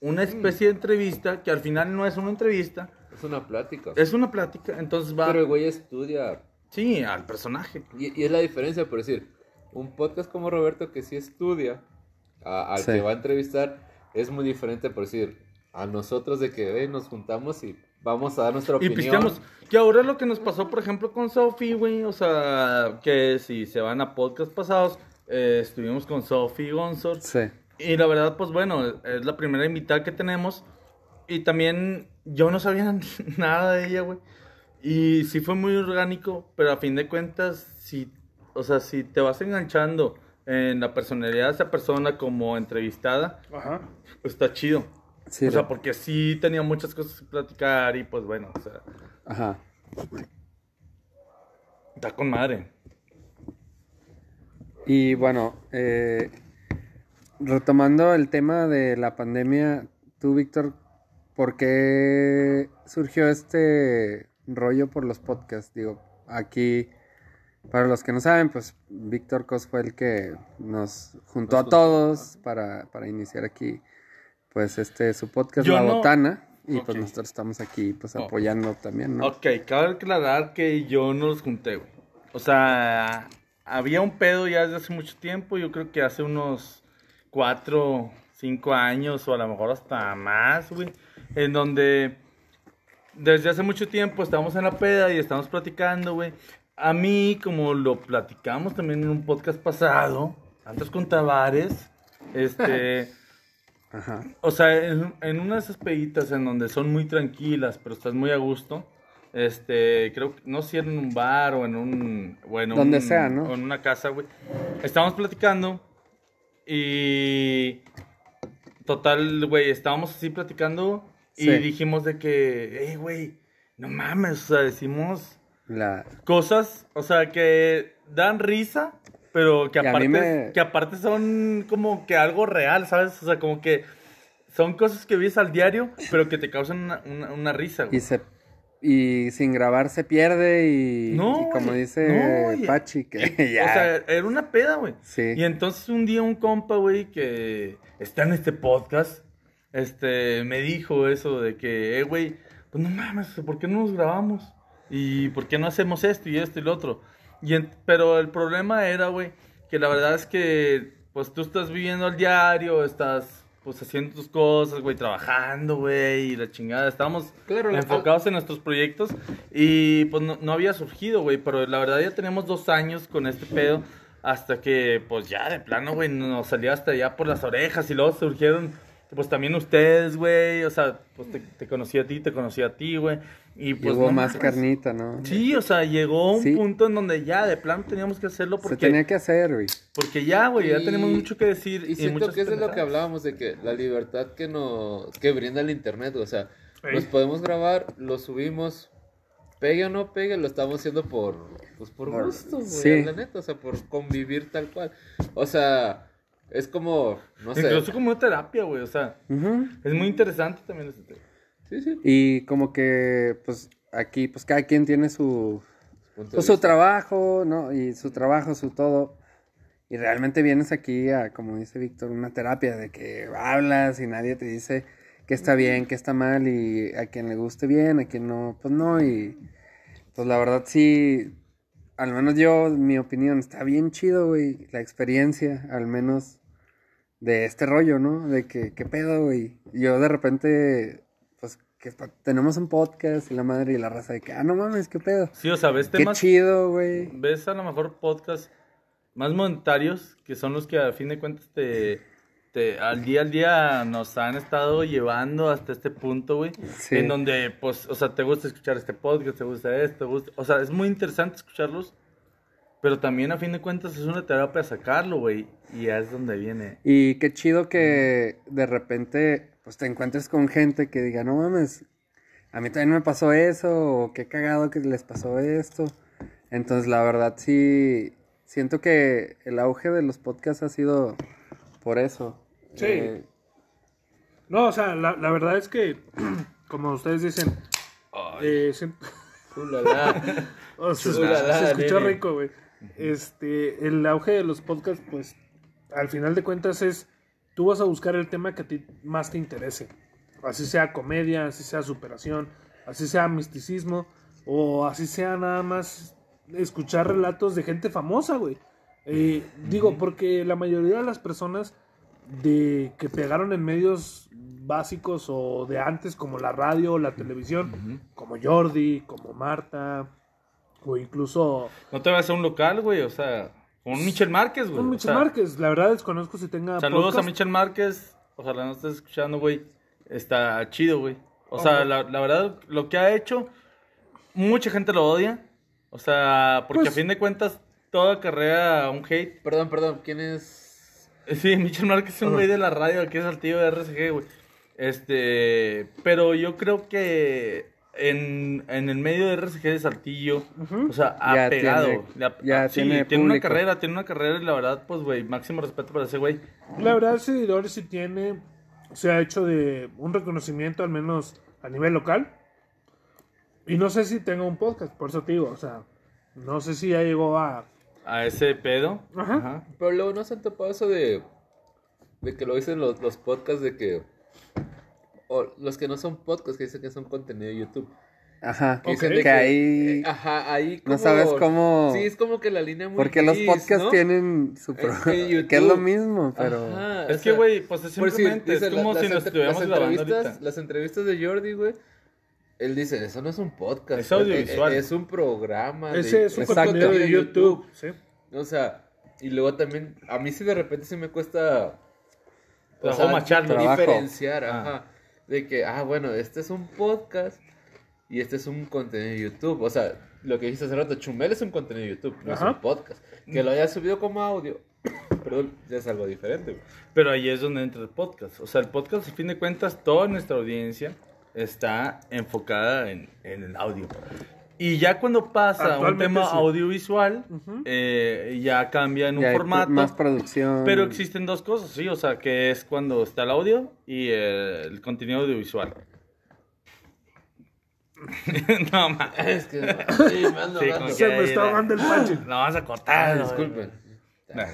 una especie de entrevista que al final no es una entrevista, Es una plática. es una plática, entonces va, Pero el güey estudia. sí, al personaje. Y, y es la diferencia, por decir, un podcast como Roberto que sí estudia a- al Sí. que va a entrevistar es muy diferente, por decir, a nosotros de que "Ey, nos juntamos y vamos a dar nuestra Y opinión. pisteamos. Que ahora lo que nos pasó, por ejemplo, con Sofi, güey. O sea, que si se van a podcast pasados, eh, estuvimos con Sofi Gonzor. Sí. Y la verdad, pues bueno, es la primera invitada que tenemos. Y también yo no sabía nada de ella, güey. Y sí fue muy orgánico, pero a fin de cuentas, sí o sea, si te vas enganchando en la personalidad de esa persona como entrevistada, Ajá. pues está chido. Sí, o sea, porque sí tenía muchas cosas que platicar y pues bueno, o sea, Ajá. está con madre. Y bueno, eh, retomando el tema de la pandemia, tú, Víctor, ¿por qué surgió este rollo por los podcasts? Digo, aquí, para los que no saben, pues Víctor Cos fue el que nos juntó a todos para, para iniciar aquí, pues este, su podcast, Yo La no- Botana. Y pues nosotros estamos aquí, pues apoyando también, ¿no? Ok, cabe aclarar que yo no los junté, güey. O sea, había un pedo ya desde hace mucho tiempo, yo creo que hace unos cuatro, cinco años o a lo mejor hasta más, güey, en donde desde hace mucho tiempo estábamos en la peda y estamos platicando, güey. A mí, como lo platicamos también en un podcast pasado, antes con Tavares, este... Ajá. O sea, en, en una de esas en donde son muy tranquilas, pero estás muy a gusto, este, creo que, no sé si era en un bar o en un, o en Donde un- sea, ¿no? O en una casa, güey. Estábamos platicando y, total, güey, estábamos así platicando y Sí. dijimos de que, hey, güey, no mames, o sea, decimos La, cosas, o sea, que dan risa, pero que aparte, me- que aparte son como que algo real, ¿sabes? O sea, como que son cosas que vives al diario, pero que te causan una, una, una risa, güey. Y se y sin grabar se pierde y, No, y como dice no, Pachi que O ya sea, era una peda, güey. Sí. Y entonces un día un compa, güey, que está en este podcast, este, me dijo eso de que, eh, güey, pues no mames, ¿por qué no nos grabamos? ¿Y por qué no hacemos esto y esto y lo otro? Y en- pero el problema era, güey, que la verdad es que, pues tú estás viviendo al diario, estás, pues haciendo tus cosas, güey, trabajando, güey, y la chingada. Estábamos Claro, la- enfocados en nuestros proyectos y pues no, no había surgido, güey, pero la verdad ya teníamos dos años con este pedo hasta que pues ya de plano, güey, nos salía hasta allá por las orejas y luego surgieron pues también ustedes, güey, o sea, pues te, te conocí a ti, te conocí a ti, güey, y y pues hubo no más carnita, ¿no? Sí, o sea, llegó un Sí. punto en donde ya de plano teníamos que hacerlo Se porque, tenía que hacer, güey. porque ya, güey, ya Y- tenemos mucho que decir. Y siento que es de lo que hablábamos, de que la libertad que nos que brinda el internet, o sea, Ey. nos podemos grabar, lo subimos, pegue o no pegue, lo estamos haciendo por, pues por Por- gusto, güey, sí. la neta, o sea, por convivir tal cual. O sea, es como, no sé. Incluso como una terapia, güey, o sea, es muy interesante también este tema. Sí, sí. Y como que, pues, aquí, pues, cada quien tiene su, pues, su vista. trabajo, ¿no? Y su trabajo, su todo. Y realmente vienes aquí a, como dice Víctor, una terapia de que hablas y nadie te dice que está bien, que está mal, y a quien le guste bien, a quien no, pues no. Y pues la verdad sí, al menos yo, mi opinión, está bien chido, güey, la experiencia, al menos de este rollo, ¿no? De que, ¿qué pedo, güey? Yo de repente, pues, que tenemos un podcast y la madre y la raza de que, ah, no mames, ¿qué pedo? Sí, o sea, ves Qué temas, chido, güey. ves a lo mejor podcasts más monetarios, que son los que a fin de cuentas te, te al día al día nos han estado llevando hasta este punto, güey. Sí. En donde, pues, o sea, te gusta escuchar este podcast, te gusta esto, te gusta... O sea, es muy interesante escucharlos, pero también a fin de cuentas es una terapia sacarlo, güey. Y ya es donde viene. Y qué chido que de repente pues te encuentres con gente que diga, no mames, a mí también me pasó eso, o qué cagado que les pasó esto. Entonces la verdad sí, siento que el auge de los podcasts ha sido por eso. Sí. Eh, No, o sea, la, la verdad es que, como ustedes dicen, eh, se- Ulala. o sea, se, escuchó rico, güey. Este, el auge de los podcasts, pues, al final de cuentas es, tú vas a buscar el tema que a ti más te interese. Así sea comedia, así sea superación, así sea misticismo, o así sea nada más escuchar relatos de gente famosa, güey. Eh, Digo, porque la mayoría de las personas de que pegaron en medios básicos o de antes como la radio o la televisión, como Jordi, como Marta, o incluso No te vas a un local, güey, o sea, un Michel Márquez, güey. con o Michel sea, Márquez. La verdad desconozco si tenga Saludos podcast. a Michel Márquez. Ojalá no estés escuchando, güey. Está chido, güey. O sea, la, la verdad, lo que ha hecho, mucha gente lo odia. O sea, porque Pues- a fin de cuentas, toda carrera un hate. Perdón, perdón, ¿quién es? Sí, Michel Márquez es un güey de la radio que es altivo de RCG, güey. Este, pero yo creo que en, en el medio de RCG de Saltillo, o sea, ha Ya pegado. tiene- ya sí, tiene tiene una carrera, tiene una carrera y la verdad, pues, güey, máximo respeto para ese güey. La verdad, seguidores sí tiene. Se ha hecho de un reconocimiento, al menos a nivel local. Y no sé si tenga un podcast, por eso te digo. O sea, no sé si ya llegó a. A ese pedo. Ajá. Pero luego no se han topado eso de, de que lo dicen los, los podcasts de que... O los que no son podcasts, que dicen que son contenido de YouTube. Ajá. Que Ok. dicen de Que ahí... Ajá, ahí No sabes cómo- Sí, es como que la línea muy Porque los podcasts ¿no? tienen su... pro- Es que YouTube- que es lo mismo, pero... Ajá, Es o que, sea, güey, pues es simplemente, dice, es como la- si las nos estuviéramos grabando entrevistas, ahorita. Las entrevistas de Jordi, güey, él dice, eso no es un podcast. Es audiovisual. Es, es un programa. de- es un Exacto. contenido de YouTube. ¿sí? O sea, y luego también, a mí sí de repente sí me cuesta... Trabajo macharlo. Trabajo. diferenciar, Ah. ajá. De que, ah, bueno, este es un podcast y este es un contenido de YouTube. O sea, lo que dijiste hace rato, Chumel es un contenido de YouTube, no Ajá. es un podcast. Que lo haya subido como audio, perdón, ya es algo diferente. Pero ahí es donde entra el podcast. O sea, el podcast, a fin de cuentas, toda nuestra audiencia está enfocada en, en el audio. Y ya cuando pasa un tema sí. audiovisual, eh, ya cambia en un ya formato. más producción. Pero existen dos cosas, sí, o sea, que es cuando está el audio y eh, el contenido audiovisual. no, ma. Es que, sí, me ando Sí, Se me está ahogando el panche. Lo vas a Ah, cortar. disculpen.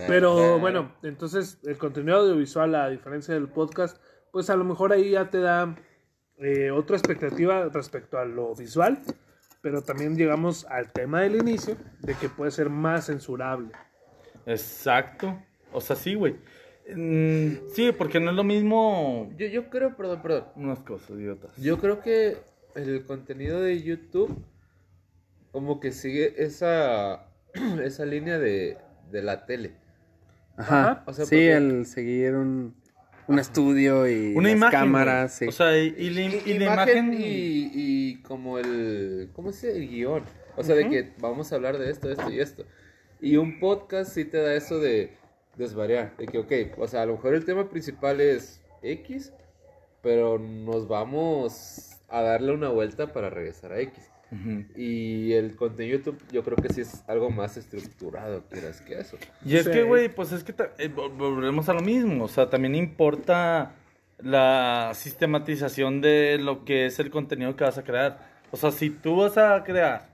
Pero bueno, entonces el contenido audiovisual, a diferencia del podcast, pues a lo mejor ahí ya te da eh, otra expectativa respecto a lo visual, pero también llegamos al tema del inicio, de que puede ser más censurable. Exacto. O sea, sí, güey. Mm, sí, porque no es lo mismo Yo, yo creo, perdón, perdón. unas cosas, idiotas. Yo creo que el contenido de YouTube como que sigue esa, esa línea de, de la tele. Ajá. Ajá. O sea, sí, porque- el seguir un, un estudio y Una las imagen. cámaras. güey. sí. O sea, y, y la, Y- y la imagen. y, y como el ¿cómo se dice? el guion o sea de que vamos a hablar de esto esto y esto y un podcast sí te da eso de desvariar de que ok o sea a lo mejor el tema principal es X pero nos vamos a darle una vuelta para regresar a X Y el contenido de YouTube yo creo que sí es algo más estructurado quieras que eso Y es Sí. que, güey, pues es que eh, vol- volvemos a lo mismo. O sea, también importa la sistematización de lo que es el contenido que vas a crear. O sea, si tú vas a crear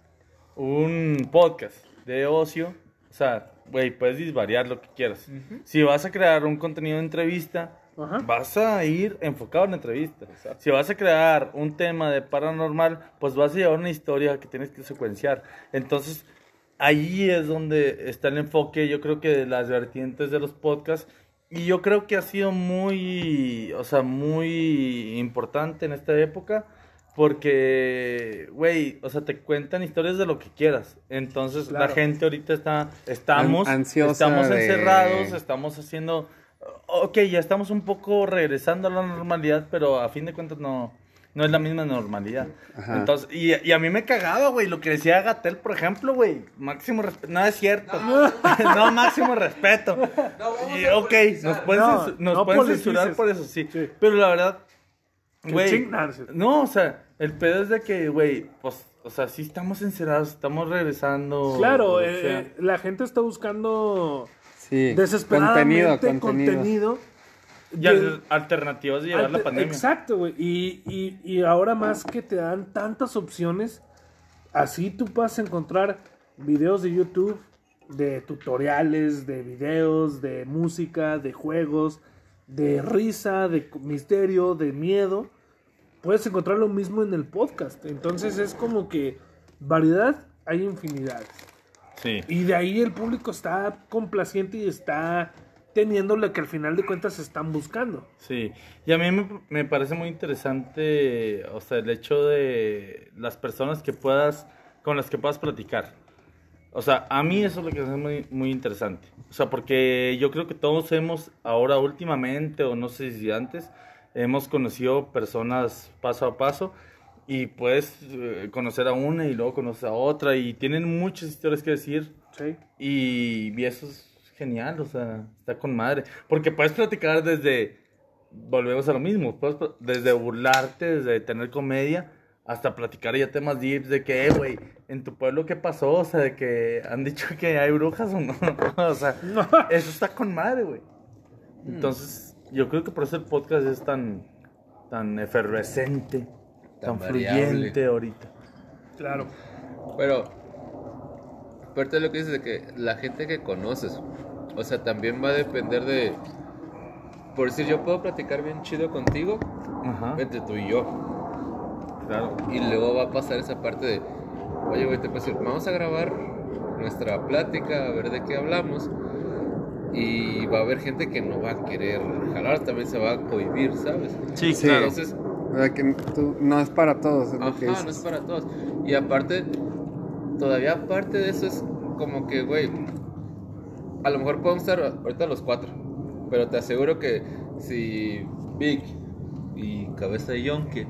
un podcast de ocio, o sea, güey, puedes disvariar lo que quieras. Si vas a crear un contenido de entrevista, Ajá. vas a ir enfocado en la entrevista. Si vas a crear un tema de paranormal, pues vas a llevar una historia que tienes que secuenciar. Entonces, ahí es donde está el enfoque, yo creo que de las vertientes de los podcasts. Y yo creo que ha sido muy, o sea, muy importante en esta época. Porque, güey, o sea, te cuentan historias de lo que quieras. Entonces, la Claro. gente ahorita está, estamos, An- ansiosa estamos de- encerrados, estamos haciendo, ok, ya estamos un poco regresando a la normalidad, pero a fin de cuentas no, no es la misma normalidad. Ajá. Entonces, y, y a mí me cagaba, güey, lo que decía Gatel, por ejemplo, güey, máximo respeto, no es cierto, no, máximo respeto. Y, ok, nos pueden, No, nos no censurar por eso, sí, Sí. pero la verdad, güey, no, o sea, el pedo es de que, güey, pues, o sea, sí estamos encerrados, estamos regresando. Claro, eh, eh, la gente está buscando Sí. desesperadamente Contenido, contenido. contenido. Y al- alternativas de llevar la pandemia. Exacto, güey. Y, y, y ahora más que te dan tantas opciones, así tú vas a encontrar videos de YouTube, de tutoriales, de videos, de música, de juegos, de risa, de misterio, de miedo. Puedes encontrar lo mismo en el podcast. Entonces es como que variedad hay infinidad. Sí. Y de ahí el público está complaciente y está teniendo lo que al final de cuentas están buscando. Sí, y a mí me, me parece muy interesante, o sea, el hecho de las personas que puedas, con las que puedas platicar. O sea, a mí eso es lo que hace muy, muy interesante. O sea, porque yo creo que todos hemos, ahora últimamente, o no sé si antes, hemos conocido personas paso a paso y puedes eh, conocer a una y luego conoces a otra y tienen muchas historias que decir Sí. y, y eso es genial, o sea, está con madre. Porque puedes platicar desde, volvemos a lo mismo, puedes desde burlarte, desde tener comedia, hasta platicar ya temas deep de que, eh, güey, en tu pueblo qué pasó, o sea, de que han dicho que hay brujas o no, o sea, eso está con madre, güey. Entonces, yo creo que por eso el podcast es tan, tan efervescente, tan, Tan fluyente ahorita. Claro. Pero, aparte de lo que dices de que la gente que conoces, o sea, también va a depender de. Por decir, yo puedo platicar bien chido contigo, Ajá, entre tú y yo. claro. Y luego va a pasar esa parte de, oye, güey, te puedo decir, vamos a grabar nuestra plática, a ver de qué hablamos. Y va a haber gente que no va a querer jalar, también se va a cohibir, ¿sabes? Sí, Sí. claro. Entonces, sea, que tú, no es para todos, es lo que Ajá, no es para todos. Y aparte, todavía aparte de eso es como que, güey, a lo mejor podemos estar ahorita los cuatro, pero te aseguro que si Vic y Cabeza de Yonke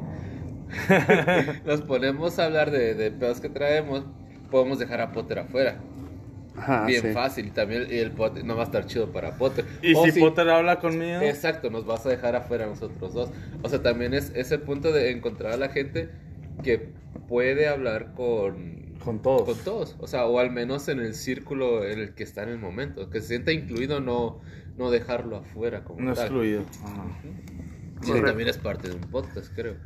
nos ponemos a hablar de, de pedos que traemos, podemos dejar a Potter afuera. Ajá, Bien sí. fácil, y también y el Potter no va a estar chido para Potter. Y O si Potter habla conmigo, Exacto, nos vas a dejar afuera a nosotros dos. O sea, también es ese punto de encontrar a la gente que puede hablar con, con todos. con todos. O sea, o al menos en el círculo en el que está en el momento. Que se sienta incluido, no, no dejarlo afuera como No tal. excluido. Ajá. También es parte de un podcast, creo.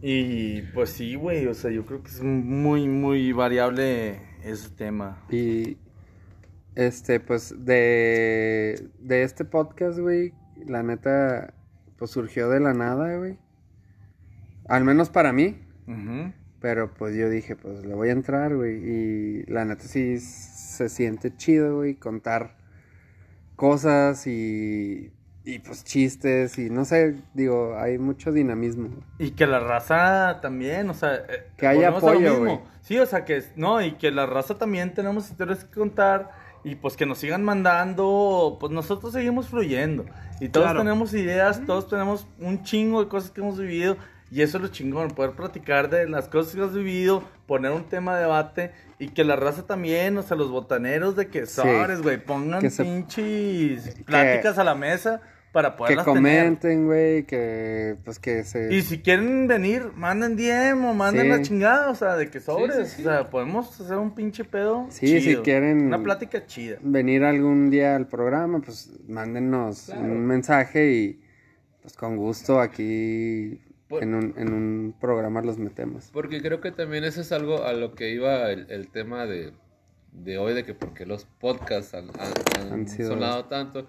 Y pues sí, güey, o sea, yo creo que es muy, muy variable ese tema. Y este, pues de, de este podcast, güey, la neta, pues surgió de la nada, güey. Al menos para mí, pero pues yo dije, pues le voy a entrar, güey. Y la neta sí se siente chido, güey, contar cosas y, y pues chistes y no sé, digo, hay mucho dinamismo. Y que la raza también, o sea... eh, Que haya apoyo, güey. Sí, o sea, que no, y que la raza también tenemos historias que contar y pues que nos sigan mandando, pues nosotros seguimos fluyendo. Y todos Claro. tenemos ideas, todos tenemos un chingo de cosas que hemos vivido. Y eso es lo chingón, poder platicar de las cosas que has vivido, poner un tema de debate y que la raza también, o sea, los botaneros de que sobres, güey, pongan Que se- pinches pláticas a la mesa para Que poderlas tener. comenten, güey, que pues que se... Y si quieren venir, manden DM o manden Sí. la chingada, o sea, de que sobres. sí, sí. O sea, podemos hacer un pinche pedo. Sí, si chido. quieren- Una plática chida. venir algún día al programa, pues mándenos Claro. un mensaje y pues con gusto aquí Por- en un, en un programa los metemos. Porque creo que también eso es algo a lo que iba el, el tema de, de hoy, de que porque los podcasts han, han- han Han sido- sonado tanto,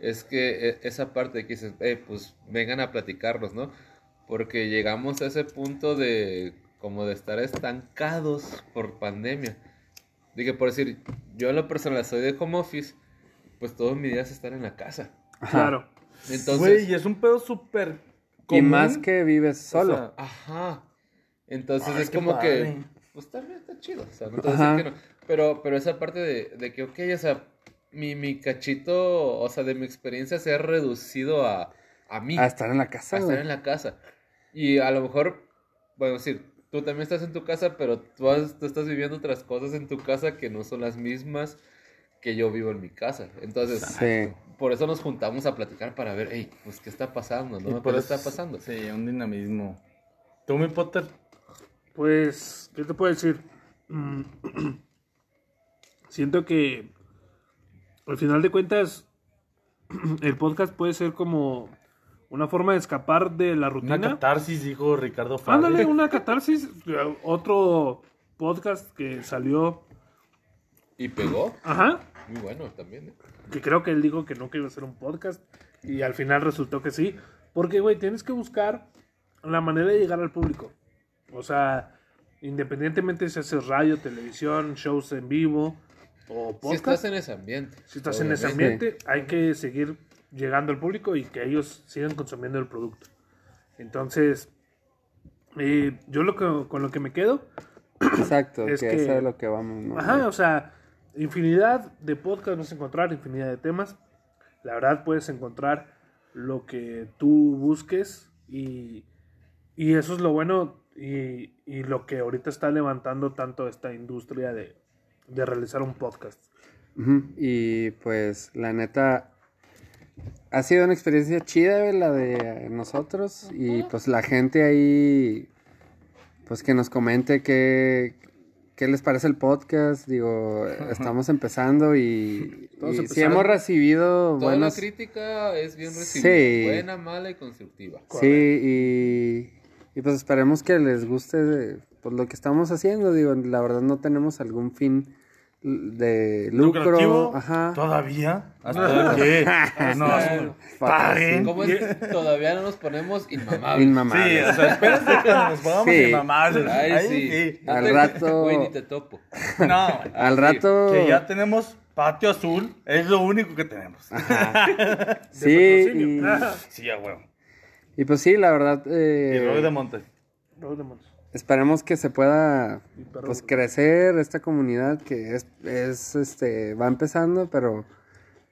es que e- esa parte de que dices, "Eh, pues vengan a platicarnos, ¿no? Porque llegamos a ese punto de como de estar estancados por pandemia. Dije, por decir, yo en lo personal soy de home office, pues todos mis días están en la casa. Claro. Entonces, Güey, y es un pedo súper Y más que vives solo. O sea, Ajá. Entonces Ay, es como padre. que, pues también está chido, o sea, no te voy a Ajá. decir que no. Pero, pero esa parte de, de que, ok, o sea, mi, mi cachito, o sea, de mi experiencia se ha reducido a, a mí, a estar en la a casa, estar güey. en la casa. Y a lo mejor, bueno, decir, tú también estás en tu casa, pero tú, has- tú estás viviendo otras cosas en tu casa que no son las mismas que yo vivo en mi casa. Entonces, Sí. por eso nos juntamos a platicar para ver, hey, pues, ¿qué está pasando, no? ¿Qué está pasando? Sí, un dinamismo. ¿Tú, mi Potter? Pues, ¿qué te puedo decir? Mm, Siento que al final de cuentas el podcast puede ser como una forma de escapar de la Una rutina. catarsis, dijo Ricardo Fabio. Ándale, una catarsis. Otro podcast que salió. Y pegó, Ajá. muy bueno también, ¿eh? Que creo que él dijo que no que iba a ser un podcast. Y al final resultó que sí. Porque, güey, tienes que buscar la manera de llegar al público. O sea, independientemente si haces radio, televisión, shows en vivo o Si estás en ese ambiente. Si estás en ese ambiente, hay que seguir llegando al público y que ellos sigan consumiendo el producto. Entonces, eh, yo lo que, con lo que me quedo, Exacto, Es que, que- eso es lo que vamos. ¿no? ajá, o sea, infinidad de podcasts vas a encontrar, infinidad de temas. La verdad puedes encontrar lo que tú busques y, y eso es lo bueno y, y lo que ahorita está levantando tanto esta industria de, de realizar un podcast. Y pues la neta ha sido una experiencia chida la de nosotros y pues la gente ahí pues que nos comente qué, qué les parece el podcast. Digo, estamos empezando y, y hemos recibido Toda la crítica es bien recibida. Sí. Buena, mala y constructiva. Sí, y, y pues esperemos que les guste pues, lo que estamos haciendo. Digo, la verdad no tenemos algún fin de lucro. ¿Lucrativo? Ajá. ¿Todavía? ¿Hasta que nos paguen? ¿Cómo es? Todavía no nos ponemos inmamables. Inmamables. Sí, o sea, espérense cuando nos pongamos Sí. inmamables. Ay, Ahí sí. sí. No Al rato- Güey, ni te topo. No, Al sí, rato... que ya tenemos patio azul, es lo único que tenemos. Sí, patrocinio. y, Sí, a huevo. Y pues sí, la verdad, Y eh, Roy de Monte. Rock de Montes. esperemos que se pueda Y pues crecer esta comunidad que es, es este va empezando, pero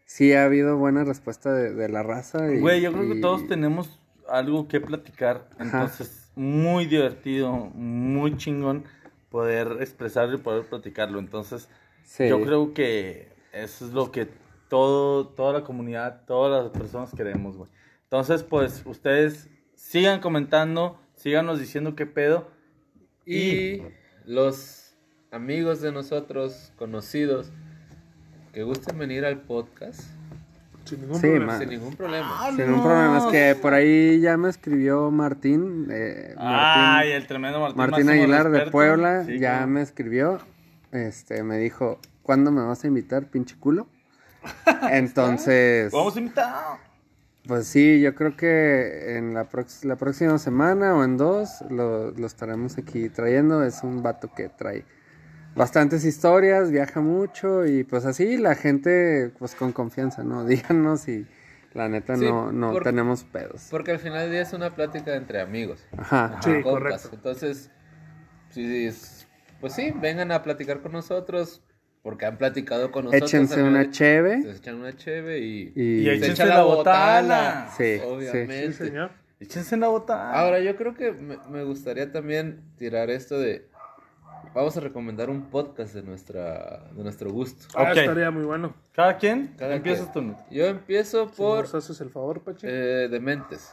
sí ha habido buena respuesta de, de la raza. y- Güey, yo creo que y- todos tenemos algo que platicar. Ajá. Entonces, muy divertido, muy chingón poder expresarlo y poder platicarlo. Entonces, sí. yo creo que eso es lo que todo, toda la comunidad, todas las personas queremos, güey. Entonces, pues, ustedes sigan comentando, síganos diciendo qué pedo. Y los amigos de nosotros, conocidos, que gusten venir al podcast, Sin ningún Sí, problema. ma- sin ningún problema. Sin ningún problema, es que por ahí ya me escribió Martín, eh, Ay, Martín, el tremendo Martín. Martín Aguilar de. Puebla, Sí, ya claro. me escribió, este, me dijo, ¿cuándo me vas a invitar, pinche culo? Entonces, Vamos a invitar. Pues sí, yo creo que en la, prox- la próxima semana o en dos lo, lo estaremos aquí trayendo. Es un vato que trae bastantes historias, viaja mucho y pues así la gente pues con confianza, ¿no? Díganos y la neta Sí, no, no tenemos pedos. Porque al final del día es una plática entre amigos. Ajá. Sí, compas. correcto. Entonces, sí, es- pues sí, vengan a platicar con nosotros, porque han platicado con nosotros. Échense una cheve Se echan una cheve y... y, Y se échense echa la botana. Sí, obviamente. Sí, señor. Échense en la botana. Ahora, yo creo que me, me gustaría también tirar esto de... Vamos a recomendar un podcast de, nuestra, de nuestro gusto. Ah, estaría muy bueno. ¿Cada quien? Cada Empiezas quien. tú. Yo empiezo Si por nos haces el favor, Pache. eh, Dementes.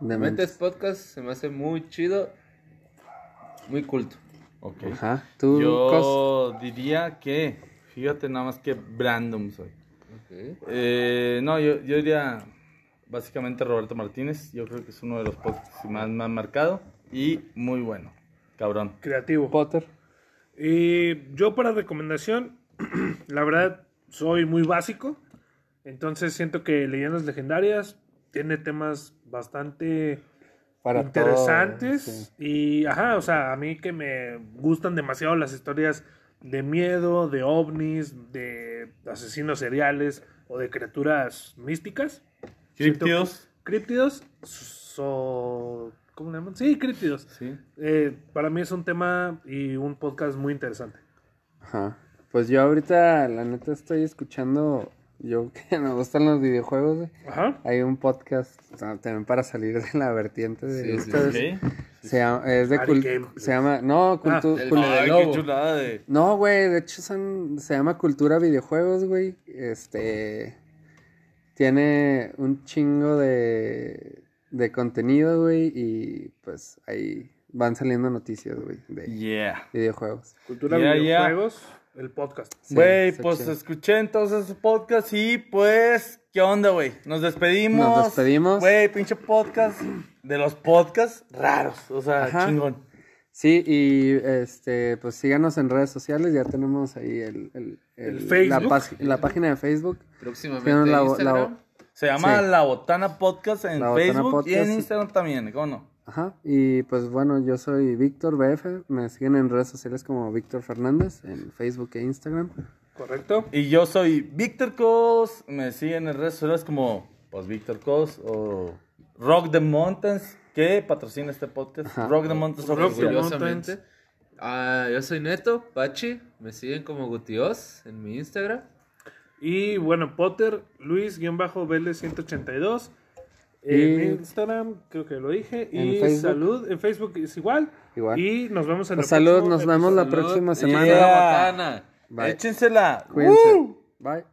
de Dementes Podcast se me hace muy chido, muy culto. Ok. Ajá. Tú, Cos? Yo diría que, fíjate nada más que Brandon soy. Eh, no, yo, yo diría básicamente Roberto Martínez. Yo creo que es uno de los podcasts más, más marcado y muy bueno. Cabrón. Creativo. Potter. Y yo para recomendación, la verdad, soy muy básico. Entonces siento que Leyendas Legendarias tiene temas bastante Para interesantes. todo, sí. Y, ajá, o sea, a mí que me gustan demasiado las historias de miedo, de ovnis, de asesinos seriales o de criaturas místicas. Críptidos. Críptidos. So, ¿Cómo le llaman? Sí, críptidos. Sí. Eh, para mí es un tema y un podcast muy interesante. Ajá. Pues yo ahorita, la neta, estoy escuchando. Yo que me gustan los videojuegos, güey. Ajá. Hay un podcast también para salir de la vertiente de Sí, sí. Se llama, es de cul- se llama, no, cultu- Ah, qué chulada de. no, güey, de hecho son, se llama cultura videojuegos, güey. Este, tiene un chingo de, de contenido, güey, y pues ahí van saliendo noticias, güey, de Yeah. videojuegos. Cultura videojuegos, el podcast. Güey, pues chido. escuché entonces su podcast y pues, ¿qué onda, güey? Nos despedimos. Nos despedimos. Güey, pinche podcast de los podcasts raros. O sea, Ajá. chingón. Sí, y este, pues síganos en redes sociales, ya tenemos ahí el, el, El La, Facebook. la página de Facebook. Próximamente Síganos la- Instagram. la- Se llama Sí. La Botana Podcast en La Botana Facebook y en Instagram también, ¿cómo no? Ajá, y pues bueno, yo soy Víctor BF, me siguen en redes sociales como Víctor Fernández, en Facebook e Instagram. ¿Correcto? Y yo soy Víctor Cos, me siguen en redes sociales como pues Víctor Cos o Rock the Mountains, que patrocina este podcast. Ajá. Rock the Mountains Rock the oficial. Orgullosamente. Ah, yo soy Neto, Pachi. Me siguen como Gutios en mi Instagram. Y bueno, Potter, Luis-Vélez 182. En Y- Instagram, creo que lo dije. En Y Facebook. salud, en Facebook es igual. Igual. Y nos vemos en Pues el salud, próximo nos vemos la próxima semana. Yeah. Bye. Échensela. Cuídense. ¡Uh! Bye.